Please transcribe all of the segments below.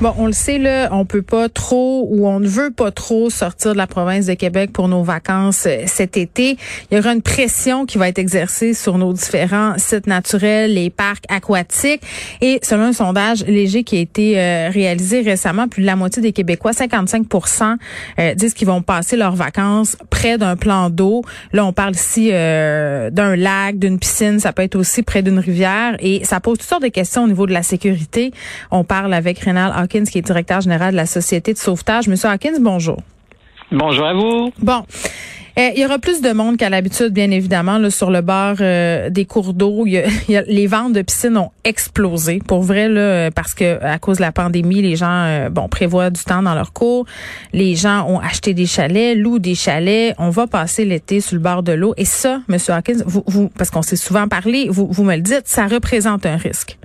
Bon, on le sait là, on peut pas trop ou on ne veut pas trop sortir de la province de Québec pour nos vacances euh, cet été. Il y aura une pression qui va être exercée sur nos différents sites naturels, les parcs aquatiques. Et selon un sondage léger qui a été euh, réalisé récemment, plus de la moitié des Québécois, 55% euh, disent qu'ils vont passer leurs vacances près d'un plan d'eau. Là, on parle ici d'un lac, d'une piscine, ça peut être aussi près d'une rivière. Et ça pose toutes sortes de questions au niveau de la sécurité. On parle avec Rénal Hawkins, qui est directeur général de la Société de sauvetage. Monsieur Hawkins, bonjour. Bonjour à vous. Bon. Eh, il y aura plus de monde qu'à l'habitude, bien évidemment, là, sur le bord euh, des cours d'eau. les ventes de piscines ont explosé, pour vrai, là, parce que à cause de la pandémie, les gens, euh, bon, prévoient du temps dans leur cours. Les gens ont acheté des chalets, louent des chalets. On va passer l'été sur le bord de l'eau. Et ça, Monsieur Hawkins, vous, vous parce qu'on s'est souvent parlé, vous, vous me le dites, ça représente un risque.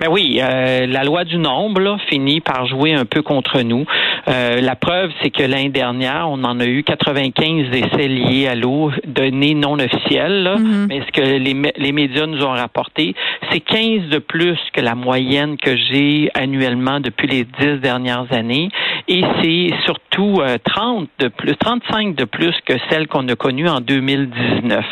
Ben oui, euh, la loi du nombre finit par jouer un peu contre nous. Euh, la preuve, c'est que l'année dernière, on en a eu 95 essais liés à l'eau, données non officielles, mm-hmm. mais ce que les, les médias nous ont rapporté, c'est 15 de plus que la moyenne que j'ai annuellement depuis les 10 dernières années, et c'est surtout 30 euh, de plus, 35 de plus que celle qu'on a connue en 2019.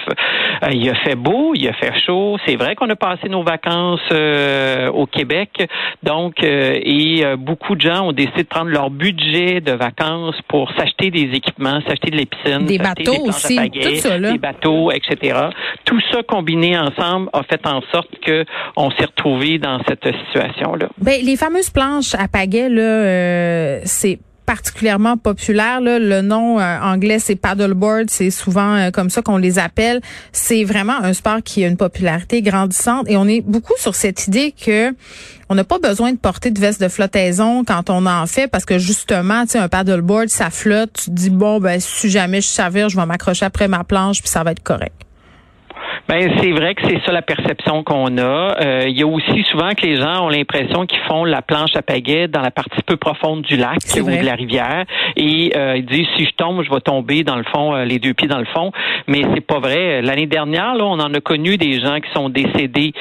il a fait beau, il a fait chaud. C'est vrai qu'on a passé nos vacances au Québec. Donc, euh, et euh, beaucoup de gens ont décidé de prendre leur budget de vacances pour s'acheter des équipements, s'acheter de l'épiscine, des bateaux aussi, tout ça, des bateaux, etc. Tout ça combiné ensemble a fait en sorte que on s'est retrouvé dans cette situation-là. Ben, les fameuses planches à pagaie, là, euh, c'est particulièrement populaire. Là. Le nom euh, anglais, c'est paddleboard. C'est souvent euh, comme ça qu'on les appelle. C'est vraiment un sport qui a une popularité grandissante. Et on est beaucoup sur cette idée que on n'a pas besoin de porter de veste de flottaison quand on en fait parce que justement, tu sais, un paddleboard, ça flotte. Tu te dis, bon, ben, si jamais je savire, je vais m'accrocher après ma planche puis ça va être correct. Ben c'est vrai que c'est ça la perception qu'on a. Euh, il y a aussi souvent que les gens ont l'impression qu'ils font la planche à pagaie dans la partie peu profonde du lac ou de la rivière et euh, ils disent si je tombe, je vais tomber dans le fond, euh, les deux pieds dans le fond. Mais c'est pas vrai. L'année dernière, là, on en a connu des gens qui sont décédés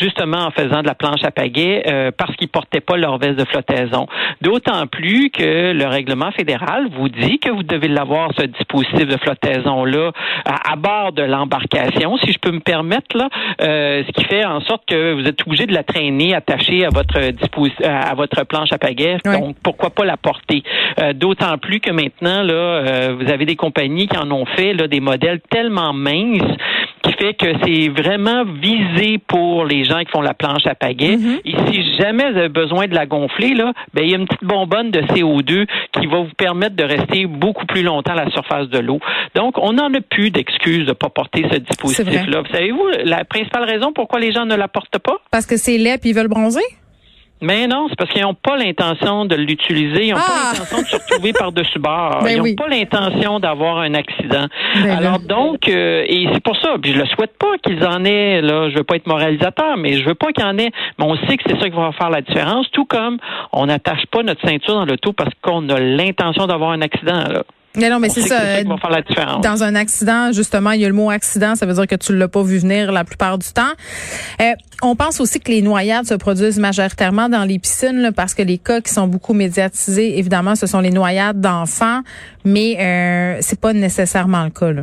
justement en faisant de la planche à pagaie parce qu'ils portaient pas leur veste de flottaison. D'autant plus que le règlement fédéral vous dit que vous devez l'avoir ce dispositif de flottaison là à bord de l'embarcation si je peux me permettre, là, euh, ce qui fait en sorte que vous êtes obligé de la traîner attachée à votre à votre planche à pagaie. Donc, pourquoi pas la porter? Euh, d'autant plus que maintenant, là, euh, vous avez des compagnies qui en ont fait là, des modèles tellement minces qui fait que c'est vraiment visé pour les gens qui font la planche à pagaie. Mm-hmm. Et si jamais vous avez besoin de la gonfler, là, ben, il y a une petite bonbonne de CO2 qui va vous permettre de rester beaucoup plus longtemps à la surface de l'eau. Donc, on n'en a plus d'excuses de ne pas porter ce dispositif-là. Vous savez-vous la principale raison pourquoi les gens ne la portent pas? Parce que c'est laid et ils veulent bronzer? Mais non, c'est parce qu'ils n'ont pas l'intention de l'utiliser. Ils n'ont pas ah! l'intention de se retrouver par-dessus bord. Ben ils n'ont pas l'intention d'avoir un accident. Ben Alors donc, euh, et c'est pour ça, puis je le souhaite pas qu'ils en aient, là, je veux pas être moralisateur, mais je veux pas qu'il y en ait, mais on sait que c'est ça qui va faire la différence, tout comme on n'attache pas notre ceinture dans l'auto parce qu'on a l'intention d'avoir un accident, là. Mais non, mais c'est ça. ça va faire la différence. Dans un accident, justement, il y a le mot accident, ça veut dire que tu l'as pas vu venir la plupart du temps. Euh, on pense aussi que les noyades se produisent majoritairement dans les piscines parce que les cas qui sont beaucoup médiatisés, évidemment, ce sont les noyades d'enfants, mais euh, c'est pas nécessairement le cas. Là.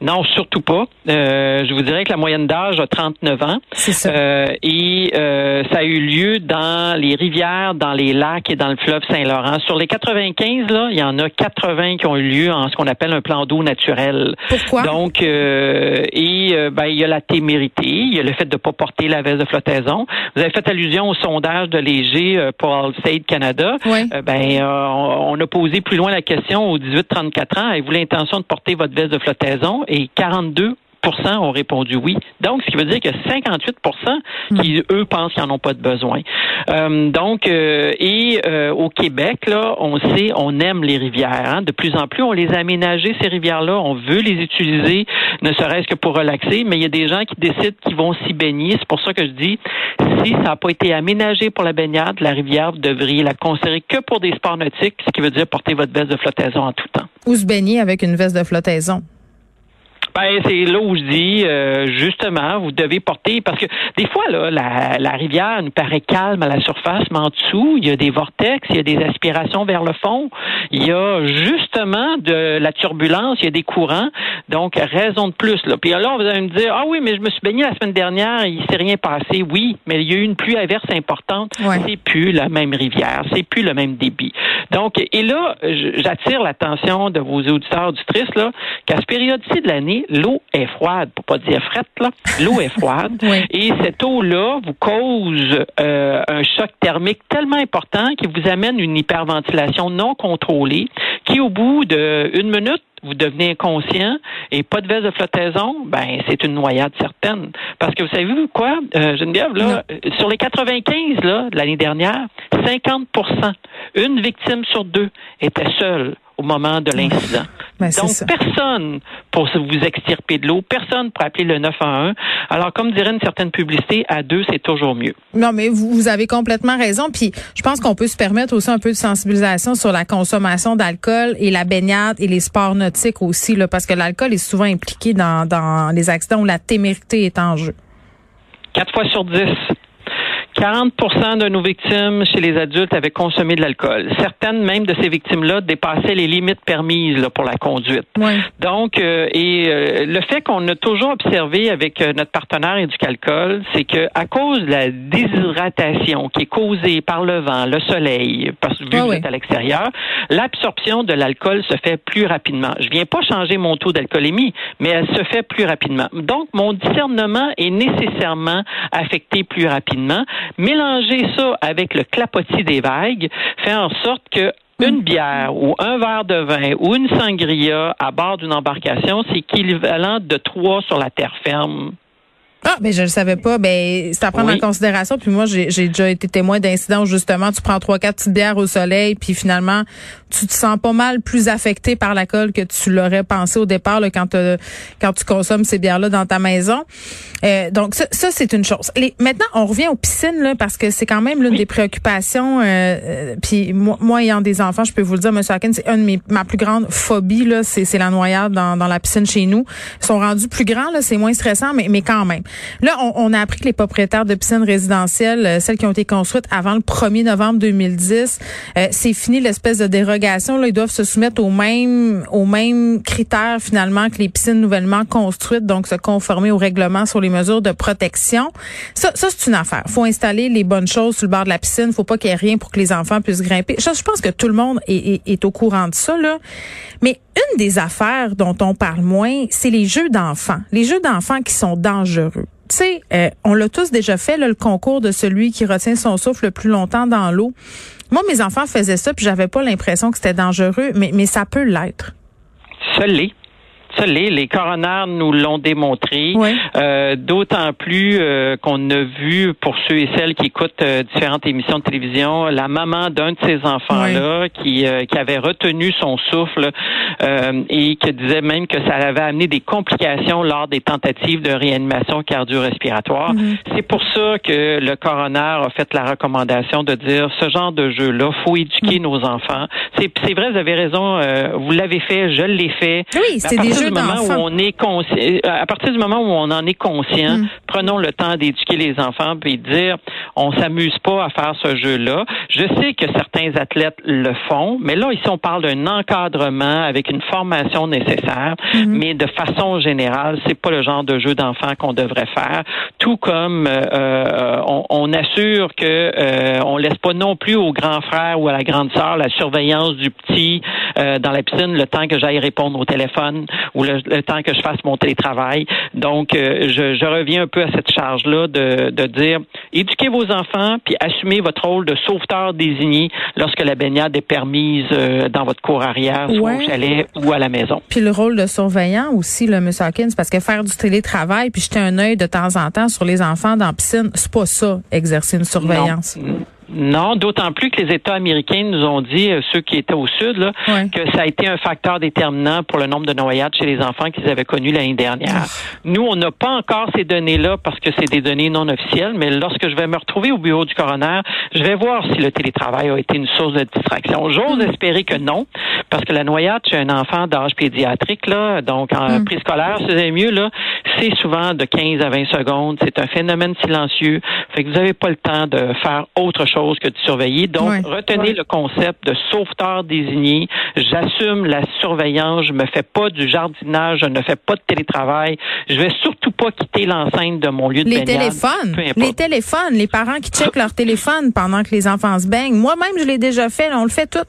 Non, surtout pas. Euh, je vous dirais que la moyenne d'âge a 39 ans. C'est ça. Euh, et euh, ça a eu lieu dans les rivières, dans les lacs et dans le fleuve Saint-Laurent. Sur les 95, là, il y en a 80 qui ont eu lieu en ce qu'on appelle un plan d'eau naturel. Pourquoi? Donc, et ben, il y a la témérité, il y a le fait de ne pas porter la veste de flottaison. Vous avez fait allusion au sondage de Léger pour Allstate Canada. Oui. ben, on, on, a posé plus loin la question aux 18-34 ans. Avez-vous l'intention de porter votre veste de flottaison? Et 42% ont répondu oui. Donc, ce qui veut dire que 58% qui, eux, pensent qu'ils n'en ont pas de besoin. Euh, donc, euh, et euh, au Québec, là, on sait, on aime les rivières. Hein. De plus en plus, on les a aménagées, ces rivières-là. On veut les utiliser, ne serait-ce que pour relaxer, mais il y a des gens qui décident qu'ils vont s'y baigner. C'est pour ça que je dis, si ça n'a pas été aménagé pour la baignade, la rivière, vous devriez la considérer que pour des sports nautiques, ce qui veut dire porter votre veste de flottaison en tout temps. Ou se baigner avec une veste de flottaison. Ben, c'est là où je dis, euh, justement, vous devez porter, parce que des fois, là, la, la, rivière nous paraît calme à la surface, mais en dessous, il y a des vortex, il y a des aspirations vers le fond, il y a justement de la turbulence, il y a des courants, donc raison de plus. Là. Puis là, vous allez me dire, ah oui, mais je me suis baigné la semaine dernière, il s'est rien passé. Oui, mais il y a eu une pluie averse importante. C'est plus la même rivière, c'est plus le même débit. Donc, et là, j'attire l'attention de vos auditeurs, auditrices, là, qu'à ce période-ci de l'année, l'eau est froide, pour pas dire frette, là. L'eau est froide. Et cette eau-là vous cause euh, un choc thermique tellement important qui vous amène une hyperventilation non contrôlée qui, au bout d'une minute, vous devenez inconscient et pas de veste de flottaison, ben c'est une noyade certaine. Parce que vous savez quoi, euh, Geneviève, là, sur les 95 là, de l'année dernière, 50% une victime sur deux était seule au moment de l'incident. Ben, Donc, personne pour vous extirper de l'eau, personne pour appeler le 911. Alors, comme dirait une certaine publicité, à deux, c'est toujours mieux. Non, mais vous, vous avez complètement raison. Puis, je pense qu'on peut se permettre aussi un peu de sensibilisation sur la consommation d'alcool et la baignade et les sports nautiques aussi, là, parce que l'alcool est souvent impliqué dans, dans les accidents où la témérité est en jeu. Quatre fois sur dix, 40% de nos victimes chez les adultes avaient consommé de l'alcool. Certaines même de ces victimes-là dépassaient les limites permises là, pour la conduite. Donc, euh, et euh, le fait qu'on a toujours observé avec euh, notre partenaire Éducalcool, c'est que à cause de la déshydratation qui est causée par le vent, le soleil, parce que vu que vous êtes à l'extérieur, l'absorption de l'alcool se fait plus rapidement. Je viens pas changer mon taux d'alcoolémie, mais elle se fait plus rapidement. Donc, mon discernement est nécessairement affecté plus rapidement. Mélanger ça avec le clapotis des vagues fait en sorte que une bière ou un verre de vin ou une sangria à bord d'une embarcation, c'est équivalent de trois sur la terre ferme. Ah, mais je le savais pas. Ben, c'est à prendre en considération. Puis moi, j'ai déjà été témoin d'incidents où justement, tu prends trois, quatre petites bières au soleil, puis finalement, tu te sens pas mal plus affecté par l'alcool que tu l'aurais pensé au départ là, quand, quand tu consommes ces bières-là dans ta maison. Euh, donc ça, ça c'est une chose. Les, maintenant, on revient aux piscines là, parce que c'est quand même l'une des préoccupations. Euh, euh, puis moi, moi, ayant des enfants, je peux vous le dire, Monsieur Haken, c'est une de mes, ma plus grande phobie là, c'est la noyade dans, dans la piscine chez nous. Ils sont rendus plus grands là, c'est moins stressant, mais mais quand même. Là, on, on, a appris que les propriétaires de piscines résidentielles, euh, celles qui ont été construites avant le 1er novembre 2010, euh, c'est fini l'espèce de dérogation. Là, ils doivent se soumettre aux mêmes, aux mêmes critères finalement que les piscines nouvellement construites, donc se conformer aux règlements sur les mesures de protection. Ça, ça c'est une affaire. faut installer les bonnes choses sur le bord de la piscine. faut pas qu'il y ait rien pour que les enfants puissent grimper. Je, je pense que tout le monde est, est, est au courant de ça. Là. Mais une des affaires dont on parle moins, c'est les jeux d'enfants. Les jeux d'enfants qui sont dangereux tu sais, euh, on l'a tous déjà fait, le concours de celui qui retient son souffle le plus longtemps dans l'eau. Moi, mes enfants faisaient ça, puis j'avais pas l'impression que c'était dangereux, mais, mais ça peut l'être. Ça l'est les, les coronaires nous l'ont démontré. Euh, D'autant plus euh, qu'on a vu, pour ceux et celles qui écoutent euh, différentes émissions de télévision, la maman d'un de ces enfants-là qui, euh, qui avait retenu son souffle et qui disait même que ça avait amené des complications lors des tentatives de réanimation cardio-respiratoire. Mm-hmm. C'est pour ça que le coroner a fait la recommandation de dire ce genre de jeu-là, faut éduquer mm. nos enfants. C'est vrai, vous avez raison, vous l'avez fait, je l'ai fait. Oui, c'est des jeux moment où on est conscient, à partir du moment où on en est conscient, mm. prenons le temps d'éduquer les enfants puis dire on s'amuse pas à faire ce jeu-là. Je sais que certains athlètes le font, mais là ici on parle d'un encadrement avec une formation nécessaire, mm-hmm. mais de façon générale, c'est pas le genre de jeu d'enfant qu'on devrait faire. Tout comme euh, euh, on, on, assure que euh, on laisse pas non plus au grand frère ou à la grande sœur la surveillance du petit euh, dans la piscine le temps que j'aille répondre au téléphone ou le, temps que je fasse mon télétravail. Donc, euh, je, reviens un peu à cette charge-là de, de dire éduquez vos enfants puis assumez votre rôle de sauveteur désigné lorsque la baignade est permise euh, dans votre cour arrière, soit au chalet ou à la maison. Puis le rôle de surveillant aussi, le M. Hawkins, parce que faire du télétravail puis jeter un œil de temps en temps sur les enfants dans la piscine, c'est pas ça, exercer une surveillance. Non, d'autant plus que les États américains nous ont dit, euh, ceux qui étaient au sud, là, que ça a été un facteur déterminant pour le nombre de noyades chez les enfants qu'ils avaient connus l'année dernière. Nous, on n'a pas encore ces données-là parce que c'est des données non officielles, mais lorsque je vais me retrouver au bureau du coroner, je vais voir si le télétravail a été une source de distraction. J'ose hmm. espérer que non, parce que la noyade chez un enfant d'âge pédiatrique, là, donc en mm. préscolaire, c'est mieux, là, c'est souvent de 15 à 20 secondes. C'est un phénomène silencieux. Fait que vous n'avez pas le temps de faire autre chose que de surveiller. Donc, retenez le concept de sauveteur désigné. J'assume la surveillance. Je me fais pas du jardinage. Je ne fais pas de télétravail. Je vais surtout pas quitter l'enceinte de mon lieu de les Téléphones, les téléphones, les parents qui checkent leur téléphone pendant que les enfants se baignent. Moi-même, je l'ai déjà fait. on le fait tout.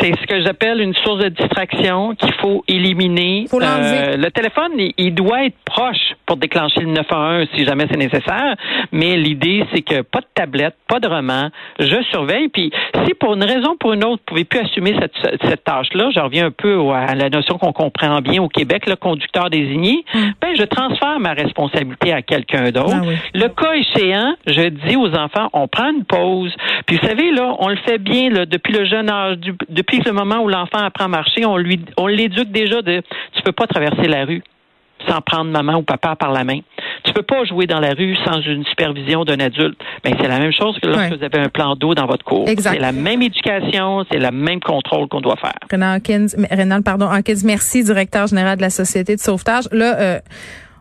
C'est ce que j'appelle une source de distraction qu'il faut éliminer. euh, le téléphone, il, doit être proche pour déclencher le 911 si jamais c'est nécessaire. Mais l'idée, c'est que pas de tablette, pas de roman. Je surveille. Puis si pour une raison ou pour une autre, vous pouvez plus assumer cette, cette tâche-là, je reviens un peu à la notion qu'on comprend bien au Québec, le conducteur désigné, hmm. ben je transfère ma responsabilité à quelqu'un d'autre. Ah le cas échéant, je dis aux enfants, on prend une pause. Puis vous savez, là, on le fait bien là, depuis le jeune âge, du, depuis le moment où l'enfant apprend à marcher, on lui, on l'éduque déjà de, tu peux pas traverser la rue sans prendre maman ou papa par la main. Tu peux pas jouer dans la rue sans une supervision d'un adulte. Mais ben, c'est la même chose que lorsque vous avez un plan d'eau dans votre cour. C'est la même éducation, c'est le même contrôle qu'on doit faire. Renan Hawkins, pardon, Hawkins, merci, directeur général de la Société de sauvetage. Là, euh,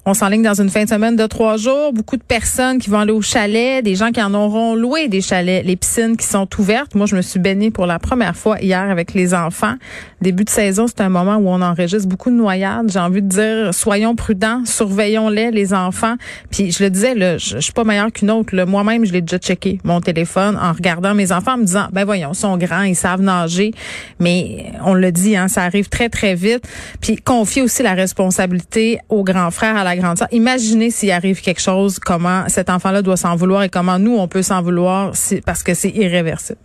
on s'enligne dans une fin de semaine de trois jours. Beaucoup de personnes qui vont aller au chalet, des gens qui en auront loué des chalets, les piscines qui sont ouvertes. Moi, je me suis baignée pour la première fois hier avec les enfants. Début de saison, c'est un moment où on enregistre beaucoup de noyades. J'ai envie de dire, soyons prudents, surveillons-les, les enfants. Puis je le disais, là, je, suis pas meilleure qu'une autre. Moi-même, je l'ai déjà checké, mon téléphone, en regardant mes enfants, en me disant, ben voyons, ils sont grands, ils savent nager. Mais on le dit, hein, ça arrive très, très vite. Puis confier aussi la responsabilité aux grands frères, à la Imaginez s'il arrive quelque chose, comment cet enfant-là doit s'en vouloir et comment nous, on peut s'en vouloir parce que c'est irréversible.